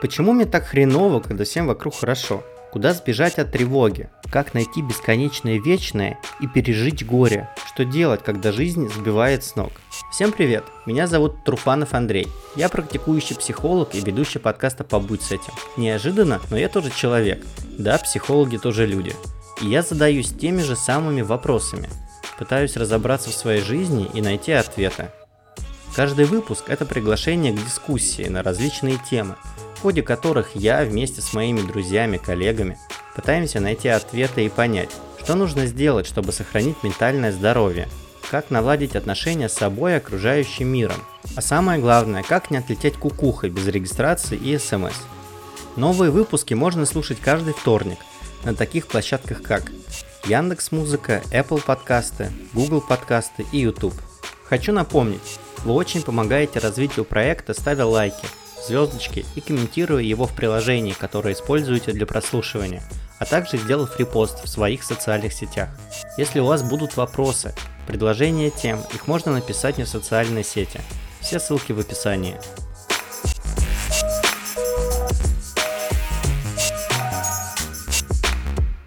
Почему мне так хреново, когда всем вокруг хорошо? Куда сбежать от тревоги? Как найти бесконечное вечное и пережить горе? Что делать, когда жизнь сбивает с ног? Всем привет! Меня зовут Труфанов Андрей. Я практикующий психолог и ведущий подкаста «Побудь с этим». Неожиданно, но я тоже человек. Да, психологи тоже люди. И я задаюсь теми же самыми вопросами. Пытаюсь разобраться в своей жизни и найти ответы. Каждый выпуск – это приглашение к дискуссии на различные темы – ходе которых я вместе с моими друзьями, коллегами пытаемся найти ответы и понять, что нужно сделать, чтобы сохранить ментальное здоровье, как наладить отношения с собой и окружающим миром, а самое главное, как не отлететь кукухой без регистрации и смс. Новые выпуски можно слушать каждый вторник на таких площадках как Яндекс Музыка, Apple подкасты, Google подкасты и YouTube. Хочу напомнить, вы очень помогаете развитию проекта, ставя лайки – звездочки и комментируя его в приложении, которое используете для прослушивания, а также сделав репост в своих социальных сетях. Если у вас будут вопросы, предложения тем, их можно написать мне в социальной сети. Все ссылки в описании.